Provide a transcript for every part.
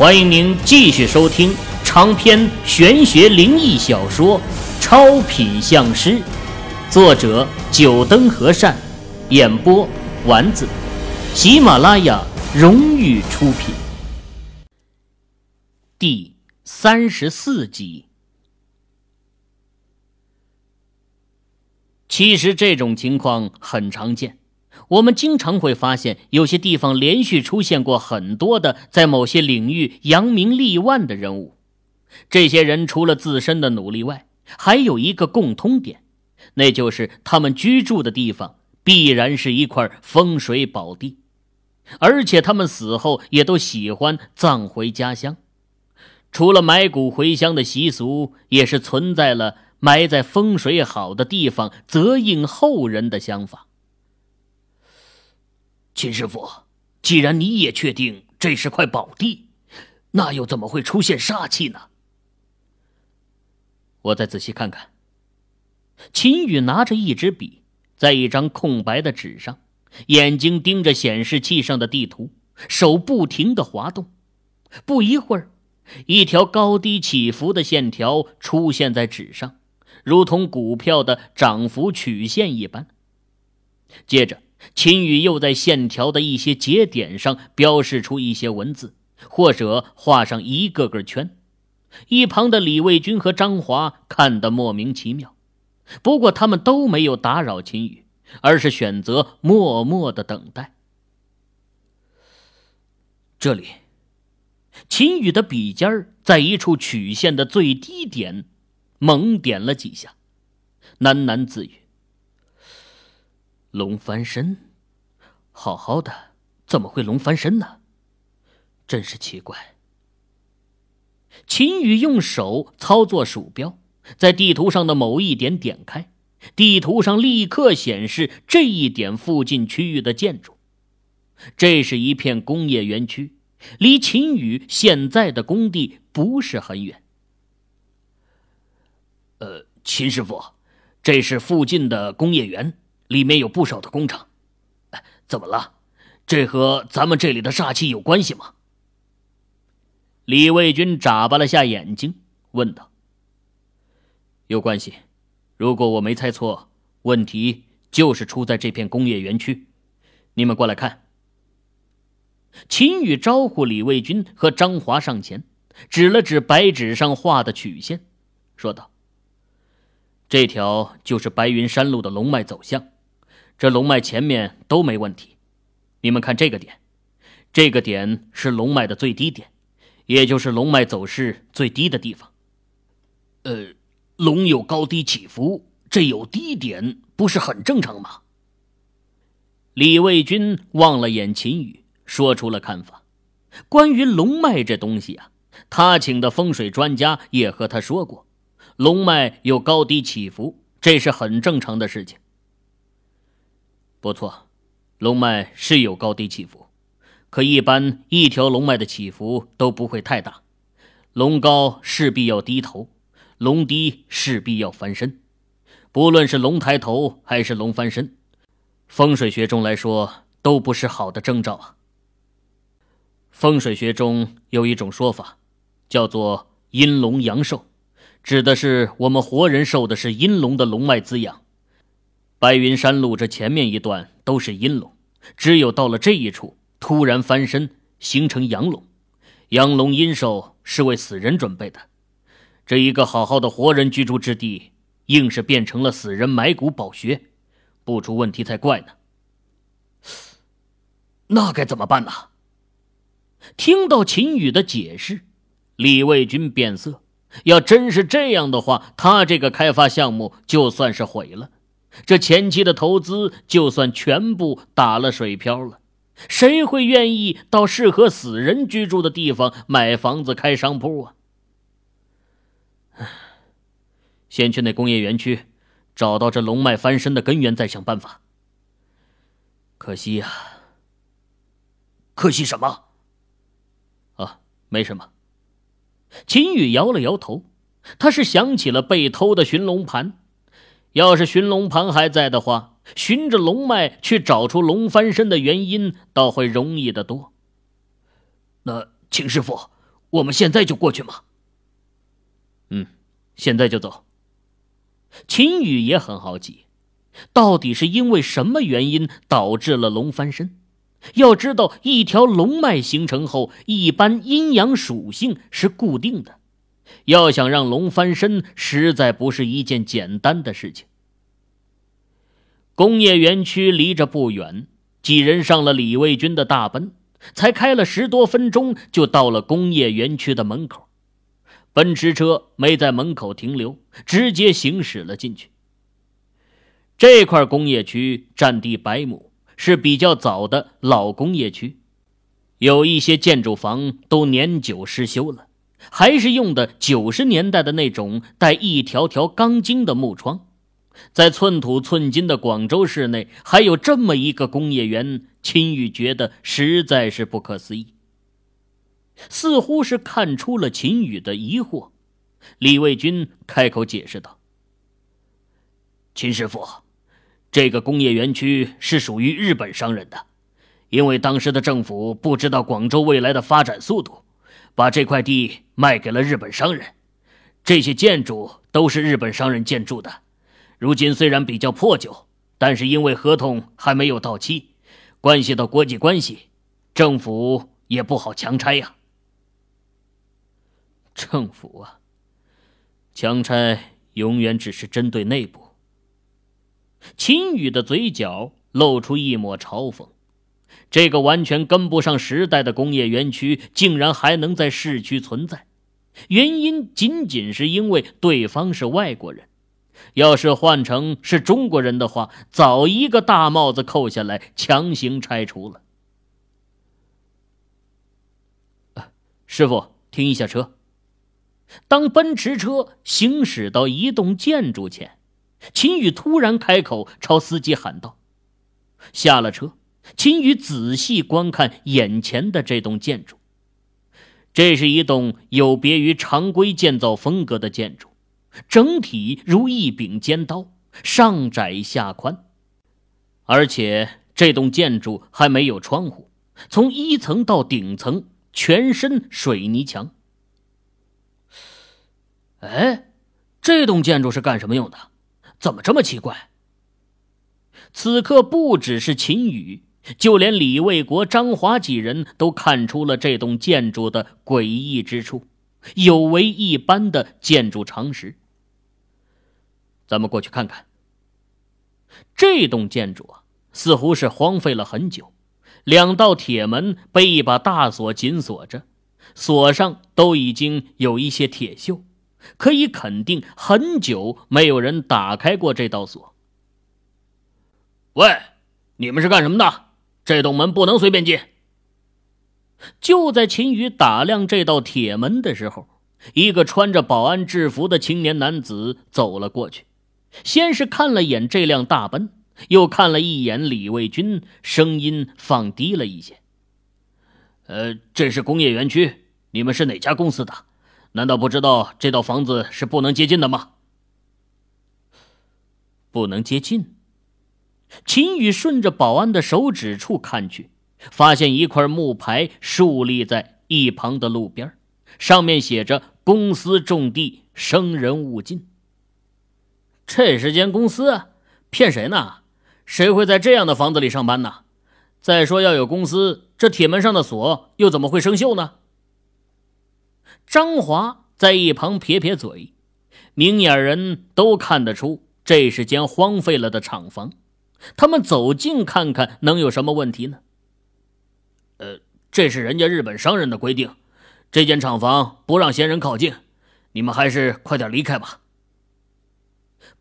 欢迎您继续收听长篇玄学灵异小说《超品相师》，作者：九灯和善，演播：丸子，喜马拉雅荣誉出品。第三十四集。其实这种情况很常见。我们经常会发现，有些地方连续出现过很多的在某些领域扬名立万的人物。这些人除了自身的努力外，还有一个共通点，那就是他们居住的地方必然是一块风水宝地，而且他们死后也都喜欢葬回家乡。除了埋骨回乡的习俗，也是存在了埋在风水好的地方泽应后人的想法。秦师傅，既然你也确定这是块宝地，那又怎么会出现煞气呢？我再仔细看看。秦宇拿着一支笔，在一张空白的纸上，眼睛盯着显示器上的地图，手不停的滑动。不一会儿，一条高低起伏的线条出现在纸上，如同股票的涨幅曲线一般。接着。秦宇又在线条的一些节点上标示出一些文字，或者画上一个个圈。一旁的李卫军和张华看得莫名其妙，不过他们都没有打扰秦宇，而是选择默默的等待。这里，秦宇的笔尖在一处曲线的最低点猛点了几下，喃喃自语。龙翻身，好好的怎么会龙翻身呢？真是奇怪。秦宇用手操作鼠标，在地图上的某一点点开，地图上立刻显示这一点附近区域的建筑。这是一片工业园区，离秦宇现在的工地不是很远。呃，秦师傅，这是附近的工业园。里面有不少的工厂，怎么了？这和咱们这里的煞气有关系吗？李卫军眨巴了下眼睛，问道：“有关系。如果我没猜错，问题就是出在这片工业园区。你们过来看。”秦宇招呼李卫军和张华上前，指了指白纸上画的曲线，说道：“这条就是白云山路的龙脉走向。”这龙脉前面都没问题，你们看这个点，这个点是龙脉的最低点，也就是龙脉走势最低的地方。呃，龙有高低起伏，这有低点不是很正常吗？李卫军望了眼秦宇，说出了看法。关于龙脉这东西啊，他请的风水专家也和他说过，龙脉有高低起伏，这是很正常的事情。不错，龙脉是有高低起伏，可一般一条龙脉的起伏都不会太大。龙高势必要低头，龙低势必要翻身。不论是龙抬头还是龙翻身，风水学中来说都不是好的征兆啊。风水学中有一种说法，叫做阴龙阳寿，指的是我们活人受的是阴龙的龙脉滋养。白云山路这前面一段都是阴龙，只有到了这一处突然翻身形成阳龙，阳龙阴寿是为死人准备的。这一个好好的活人居住之地，硬是变成了死人埋骨宝穴，不出问题才怪呢。那该怎么办呢？听到秦宇的解释，李卫军变色。要真是这样的话，他这个开发项目就算是毁了。这前期的投资就算全部打了水漂了，谁会愿意到适合死人居住的地方买房子开商铺啊？先去那工业园区，找到这龙脉翻身的根源，再想办法。可惜呀，可惜什么？啊，没什么。秦宇摇了摇头，他是想起了被偷的寻龙盘。要是寻龙盘还在的话，循着龙脉去找出龙翻身的原因，倒会容易得多。那秦师傅，我们现在就过去吗？嗯，现在就走。秦宇也很好奇，到底是因为什么原因导致了龙翻身？要知道，一条龙脉形成后，一般阴阳属性是固定的，要想让龙翻身，实在不是一件简单的事情。工业园区离着不远，几人上了李卫军的大奔，才开了十多分钟，就到了工业园区的门口。奔驰车没在门口停留，直接行驶了进去。这块工业区占地百亩，是比较早的老工业区，有一些建筑房都年久失修了，还是用的九十年代的那种带一条条钢筋的木窗。在寸土寸金的广州市内，还有这么一个工业园，秦宇觉得实在是不可思议。似乎是看出了秦宇的疑惑，李卫军开口解释道：“秦师傅，这个工业园区是属于日本商人的，因为当时的政府不知道广州未来的发展速度，把这块地卖给了日本商人。这些建筑都是日本商人建筑的，如今虽然比较破旧，但是因为合同还没有到期，关系到国际关系，政府也不好强拆呀。”政府啊，强拆永远只是针对内部。秦宇的嘴角露出一抹嘲讽，这个完全跟不上时代的工业园区，竟然还能在市区存在，原因仅仅是因为对方是外国人。要是换成是中国人的话，早一个大帽子扣下来，强行拆除了。师傅，停一下车。当奔驰车行驶到一栋建筑前，秦宇突然开口朝司机喊道：“下了车。”秦宇仔细观看眼前的这栋建筑，这是一栋有别于常规建造风格的建筑，整体如一柄尖刀，上窄下宽，而且这栋建筑还没有窗户，从一层到顶层全身水泥墙。哎，这栋建筑是干什么用的？怎么这么奇怪？此刻不只是秦宇，就连李卫国、张华几人都看出了这栋建筑的诡异之处，有违一般的建筑常识。咱们过去看看。这栋建筑啊，似乎是荒废了很久，两道铁门被一把大锁紧锁着，锁上都已经有一些铁锈。可以肯定，很久没有人打开过这道锁。喂，你们是干什么的？这栋门不能随便进。就在秦宇打量这道铁门的时候，一个穿着保安制服的青年男子走了过去，先是看了眼这辆大奔，又看了一眼李卫军，声音放低了一些：“呃，这是工业园区，你们是哪家公司的？”难道不知道这套房子是不能接近的吗？不能接近。秦宇顺着保安的手指处看去，发现一块木牌竖立在一旁的路边，上面写着“公司种地，生人勿近”。这是间公司，骗谁呢？谁会在这样的房子里上班呢？再说，要有公司，这铁门上的锁又怎么会生锈呢？张华在一旁撇撇嘴，明眼人都看得出这是间荒废了的厂房。他们走近看看，能有什么问题呢？呃，这是人家日本商人的规定，这间厂房不让闲人靠近，你们还是快点离开吧。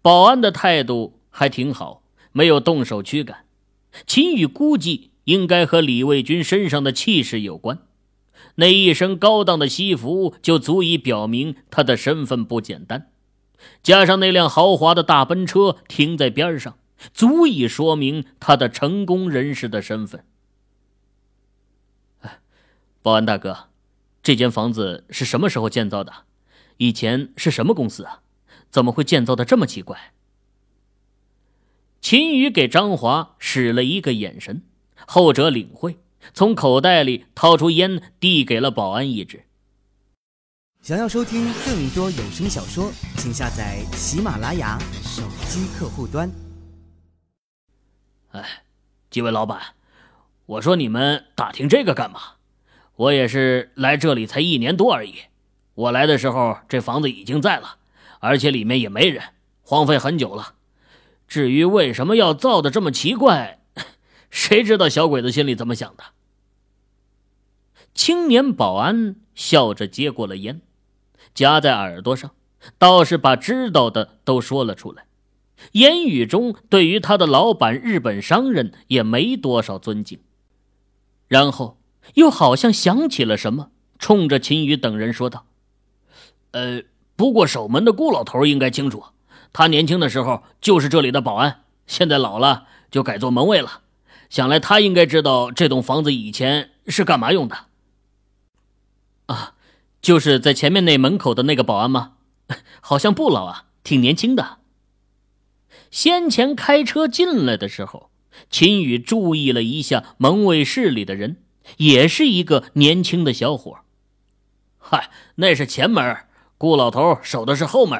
保安的态度还挺好，没有动手驱赶。秦宇估计应该和李卫军身上的气势有关。那一身高档的西服就足以表明他的身份不简单，加上那辆豪华的大奔车停在边上，足以说明他的成功人士的身份。保安大哥，这间房子是什么时候建造的？以前是什么公司啊？怎么会建造的这么奇怪？秦宇给张华使了一个眼神，后者领会。从口袋里掏出烟，递给了保安一支。想要收听更多有声小说，请下载喜马拉雅手机客户端。哎，几位老板，我说你们打听这个干嘛？我也是来这里才一年多而已。我来的时候，这房子已经在了，而且里面也没人，荒废很久了。至于为什么要造的这么奇怪，谁知道小鬼子心里怎么想的？青年保安笑着接过了烟。夹在耳朵上，倒是把知道的都说了出来。言语中对于他的老板日本商人也没多少尊敬。然后又好像想起了什么，冲着秦宇等人说道：“呃，不过守门的顾老头应该清楚，他年轻的时候就是这里的保安，现在老了就改做门卫了。想来他应该知道这栋房子以前是干嘛用的。”啊。就是在前面那门口的那个保安吗？好像不老啊，挺年轻的。先前开车进来的时候，秦宇注意了一下门卫室里的人，也是一个年轻的小伙。嗨，那是前门，顾老头守的是后门，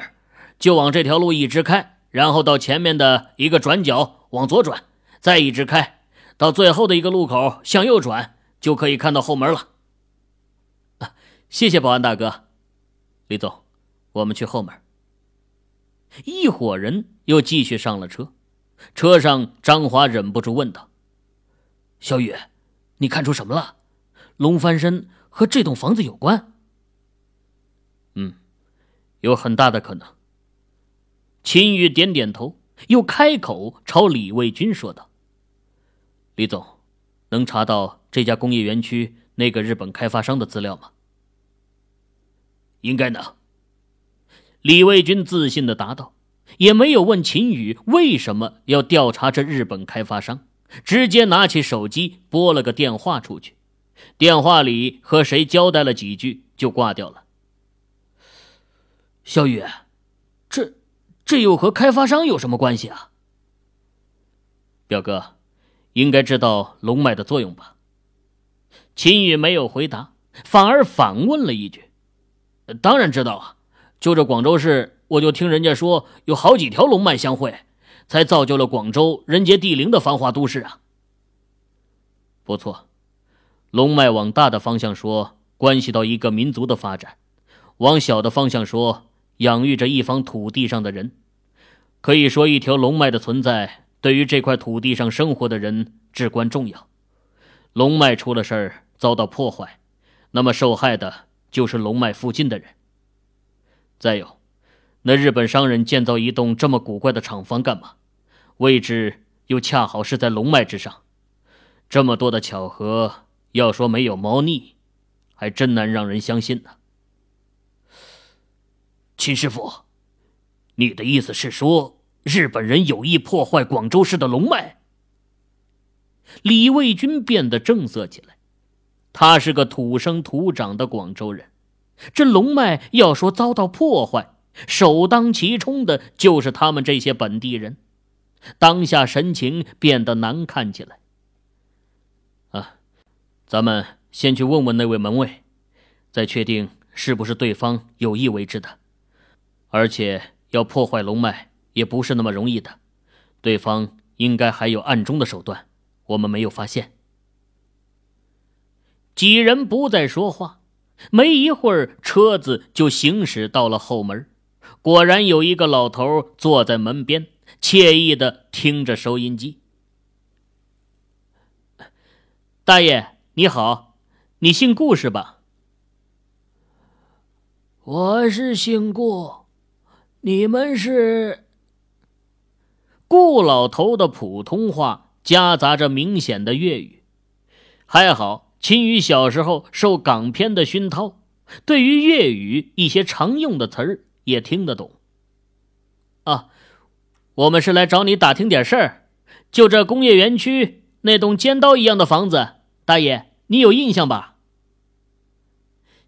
就往这条路一直开，然后到前面的一个转角往左转，再一直开，到最后的一个路口向右转，就可以看到后门了。谢谢保安大哥，李总，我们去后门。一伙人又继续上了车，车上张华忍不住问道：“小雨，你看出什么了？龙翻身和这栋房子有关？”“嗯，有很大的可能。”秦宇点点头，又开口朝李卫军说道：“李总，能查到这家工业园区那个日本开发商的资料吗？”应该能。李卫军自信的答道，也没有问秦宇为什么要调查这日本开发商，直接拿起手机拨了个电话出去。电话里和谁交代了几句，就挂掉了。小雨，这这又和开发商有什么关系啊？表哥，应该知道龙脉的作用吧？秦宇没有回答，反而反问了一句。当然知道啊，就这广州市，我就听人家说有好几条龙脉相会，才造就了广州人杰地灵的繁华都市啊。不错，龙脉往大的方向说，关系到一个民族的发展；往小的方向说，养育着一方土地上的人。可以说，一条龙脉的存在对于这块土地上生活的人至关重要。龙脉出了事儿，遭到破坏，那么受害的。就是龙脉附近的人。再有，那日本商人建造一栋这么古怪的厂房干嘛？位置又恰好是在龙脉之上，这么多的巧合，要说没有猫腻，还真难让人相信呢。秦师傅，你的意思是说，日本人有意破坏广州市的龙脉？李卫军变得正色起来。他是个土生土长的广州人，这龙脉要说遭到破坏，首当其冲的就是他们这些本地人。当下神情变得难看起来。啊，咱们先去问问那位门卫，再确定是不是对方有意为之的。而且要破坏龙脉也不是那么容易的，对方应该还有暗中的手段，我们没有发现。几人不再说话，没一会儿，车子就行驶到了后门。果然有一个老头坐在门边，惬意的听着收音机。大爷你好，你姓顾是吧？我是姓顾，你们是？顾老头的普通话夹杂着明显的粤语，还好。秦宇小时候受港片的熏陶，对于粤语一些常用的词儿也听得懂。啊，我们是来找你打听点事儿，就这工业园区那栋尖刀一样的房子，大爷你有印象吧？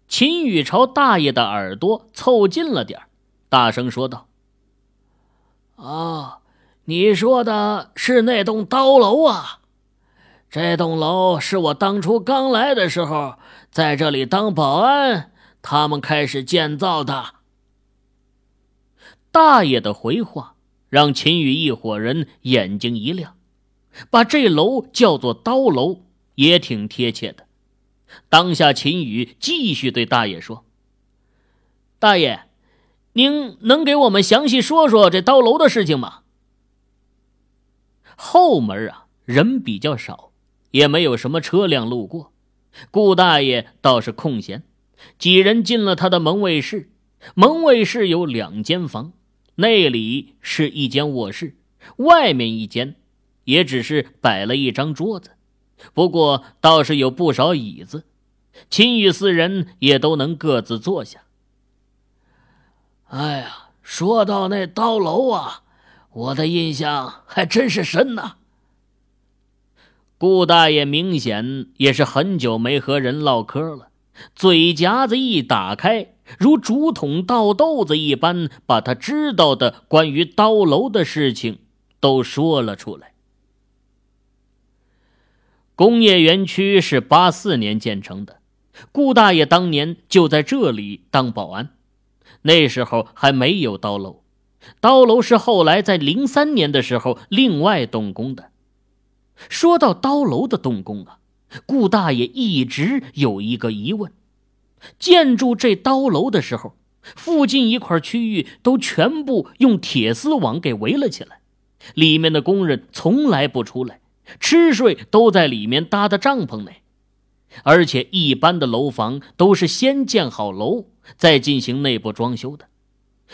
秦宇朝大爷的耳朵凑近了点大声说道：“啊，你说的是那栋刀楼啊？”这栋楼是我当初刚来的时候，在这里当保安，他们开始建造的。大爷的回话让秦宇一伙人眼睛一亮，把这楼叫做刀楼也挺贴切的。当下，秦宇继续对大爷说：“大爷，您能给我们详细说说这刀楼的事情吗？”后门啊，人比较少，也没有什么车辆路过。顾大爷倒是空闲，几人进了他的门卫室。门卫室有两间房，那里是一间卧室，外面一间，也只是摆了一张桌子。不过倒是有不少椅子，秦羽四人也都能各自坐下。哎呀，说到那刀楼啊，我的印象还真是深呐。顾大爷明显也是很久没和人唠嗑了，嘴夹子一打开，如竹筒倒豆子一般，把他知道的关于刀楼的事情都说了出来。工业园区是八四年建成的，顾大爷当年就在这里当保安，那时候还没有刀楼，刀楼是后来在零三年的时候另外动工的。说到刀楼的动工啊，顾大爷一直有一个疑问：建筑这刀楼的时候，附近一块区域都全部用铁丝网给围了起来，里面的工人从来不出来，吃睡都在里面搭的帐篷内。而且一般的楼房都是先建好楼，再进行内部装修的，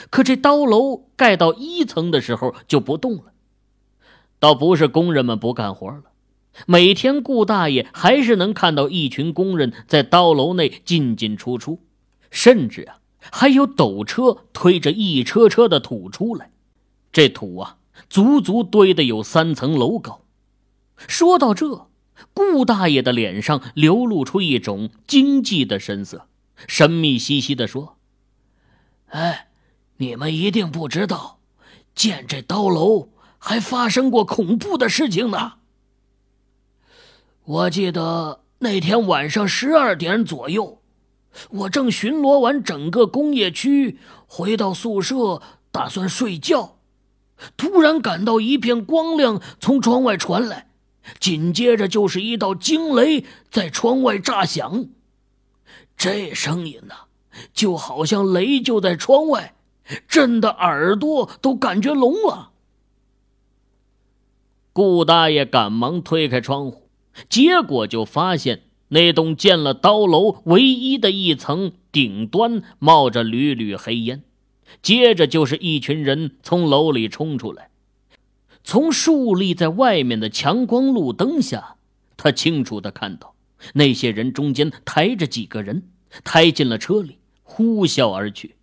可这刀楼盖到一层的时候就不动了。倒不是工人们不干活了，每天顾大爷还是能看到一群工人在刀楼内进进出出，甚至啊，还有斗车推着一车车的土出来，这土啊，足足堆得有三层楼高。说到这，顾大爷的脸上流露出一种惊悸的神色，神秘兮兮地说：“哎，你们一定不知道，建这刀楼。”还发生过恐怖的事情呢。我记得那天晚上十二点左右，我正巡逻完整个工业区，回到宿舍打算睡觉，突然感到一片光亮从窗外传来，紧接着就是一道惊雷在窗外炸响。这声音呢，就好像雷就在窗外，震得耳朵都感觉聋了。顾大爷赶忙推开窗户，结果就发现那栋建了刀楼唯一的一层顶端冒着缕缕黑烟，接着就是一群人从楼里冲出来。从竖立在外面的强光路灯下，他清楚的看到那些人中间抬着几个人，抬进了车里，呼啸而去。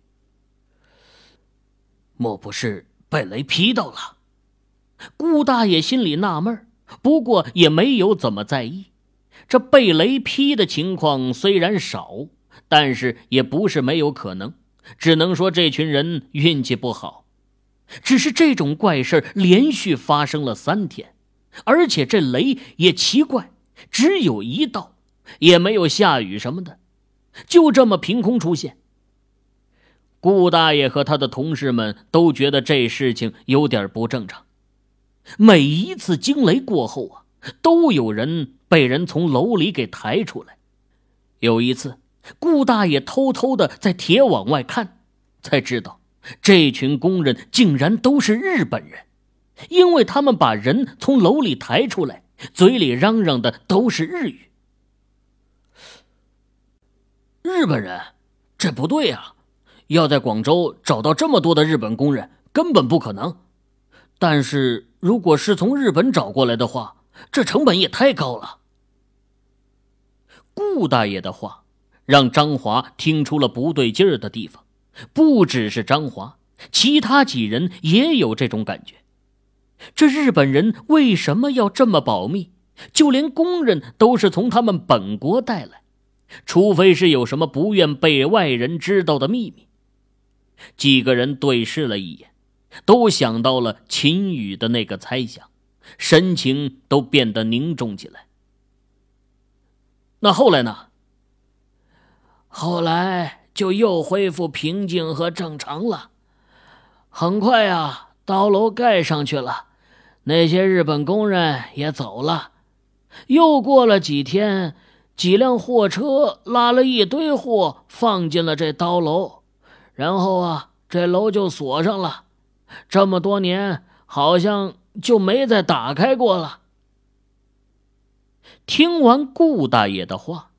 莫不是被雷劈到了？顾大爷心里纳闷儿不过也没有怎么在意。这被雷劈的情况虽然少，但是也不是没有可能。只能说这群人运气不好。只是这种怪事连续发生了三天，而且这雷也奇怪，只有一道，也没有下雨什么的，就这么凭空出现。顾大爷和他的同事们都觉得这事情有点不正常。每一次惊雷过后啊，都有人被人从楼里给抬出来。有一次，顾大爷偷偷的在铁网外看，才知道这群工人竟然都是日本人，因为他们把人从楼里抬出来，嘴里嚷嚷的都是日语。日本人，这不对啊！要在广州找到这么多的日本工人，根本不可能。但是。如果是从日本找过来的话，这成本也太高了。顾大爷的话让张华听出了不对劲儿的地方，不只是张华，其他几人也有这种感觉。这日本人为什么要这么保密？就连工人都是从他们本国带来，除非是有什么不愿被外人知道的秘密。几个人对视了一眼。都想到了秦宇的那个猜想，神情都变得凝重起来。那后来呢？后来就又恢复平静和正常了。很快啊，刀楼盖上去了，那些日本工人也走了。又过了几天，几辆货车拉了一堆货放进了这刀楼，然后啊，这楼就锁上了。这么多年，好像就没再打开过了。听完顾大爷的话，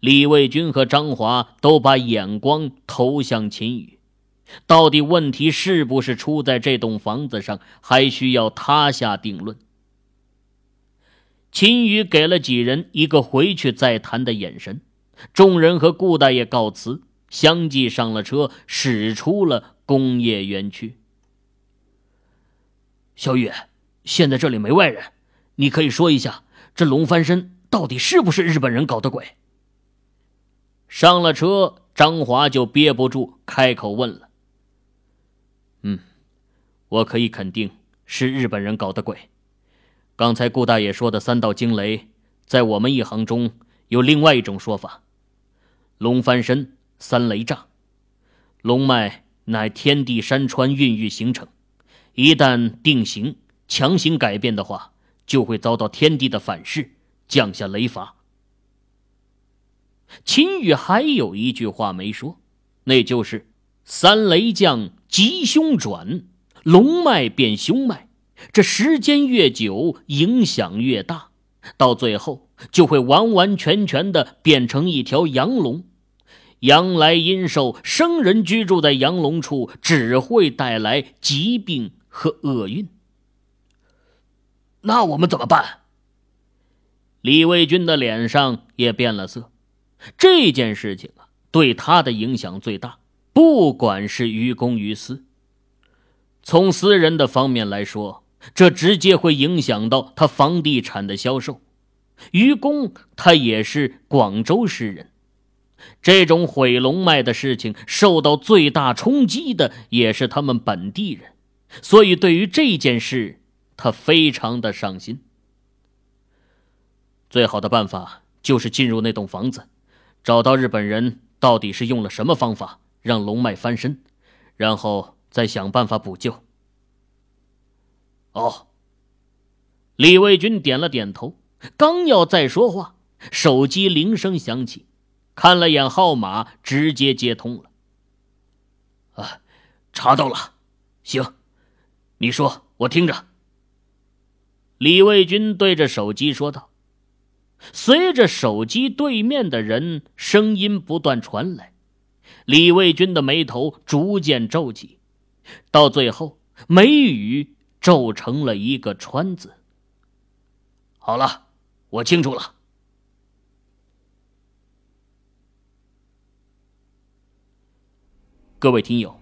李卫军和张华都把眼光投向秦宇。到底问题是不是出在这栋房子上，还需要他下定论。秦宇给了几人一个回去再谈的眼神，众人和顾大爷告辞，相继上了车，驶出了工业园区。小雨，现在这里没外人，你可以说一下，这龙翻身到底是不是日本人搞的鬼？上了车，张华就憋不住开口问了：“嗯，我可以肯定是日本人搞的鬼。刚才顾大爷说的三道惊雷，在我们一行中有另外一种说法：龙翻身，三雷炸。龙脉乃天地山川孕育形成。”一旦定型强行改变的话，就会遭到天地的反噬，降下雷罚。秦羽还有一句话没说，那就是“三雷降吉凶转，龙脉变凶脉”。这时间越久，影响越大，到最后就会完完全全的变成一条阳龙。阳来阴受，生人居住在阳龙处，只会带来疾病。和厄运，那我们怎么办？李卫军的脸上也变了色。这件事情啊，对他的影响最大。不管是于公于私，从私人的方面来说，这直接会影响到他房地产的销售。于公他也是广州市人，这种毁龙脉的事情，受到最大冲击的也是他们本地人。所以，对于这件事，他非常的上心。最好的办法就是进入那栋房子，找到日本人到底是用了什么方法让龙脉翻身，然后再想办法补救。哦，李卫军点了点头，刚要再说话，手机铃声响起，看了眼号码，直接接通了。啊，查到了，行。你说，我听着。李卫军对着手机说道。随着手机对面的人声音不断传来，李卫军的眉头逐渐皱起，到最后眉宇皱成了一个川字。好了，我清楚了。各位听友。